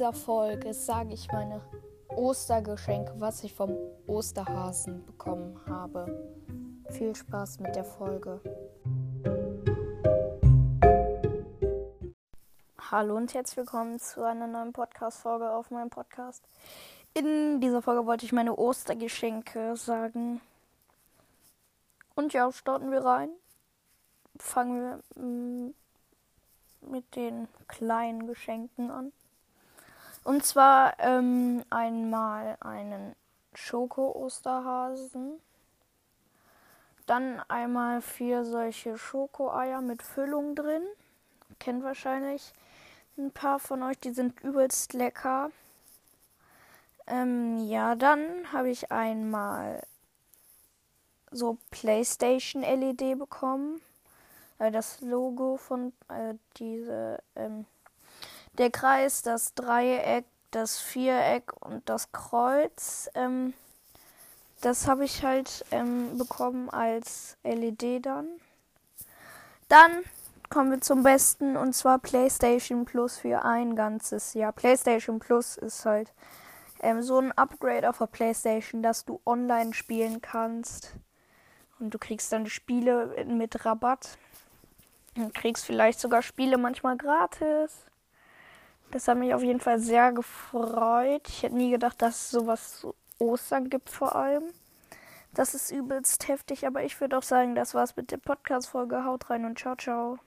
dieser Folge sage ich meine Ostergeschenke, was ich vom Osterhasen bekommen habe. Viel Spaß mit der Folge. Hallo und herzlich willkommen zu einer neuen Podcast-Folge auf meinem Podcast. In dieser Folge wollte ich meine Ostergeschenke sagen. Und ja, starten wir rein. Fangen wir mm, mit den kleinen Geschenken an. Und zwar ähm, einmal einen Schoko-Osterhasen. Dann einmal vier solche Schokoeier mit Füllung drin. Kennt wahrscheinlich ein paar von euch, die sind übelst lecker. Ähm, ja, dann habe ich einmal so PlayStation LED bekommen. Äh, das Logo von äh, diese ähm, der Kreis, das Dreieck, das Viereck und das Kreuz. Ähm, das habe ich halt ähm, bekommen als LED dann. Dann kommen wir zum Besten und zwar PlayStation Plus für ein ganzes Jahr. PlayStation Plus ist halt ähm, so ein Upgrade auf der PlayStation, dass du online spielen kannst. Und du kriegst dann Spiele mit Rabatt. Und kriegst vielleicht sogar Spiele manchmal gratis. Das hat mich auf jeden Fall sehr gefreut. Ich hätte nie gedacht, dass es sowas zu Ostern gibt vor allem. Das ist übelst heftig, aber ich würde auch sagen, das war's mit der Podcast-Folge. Haut rein und ciao, ciao.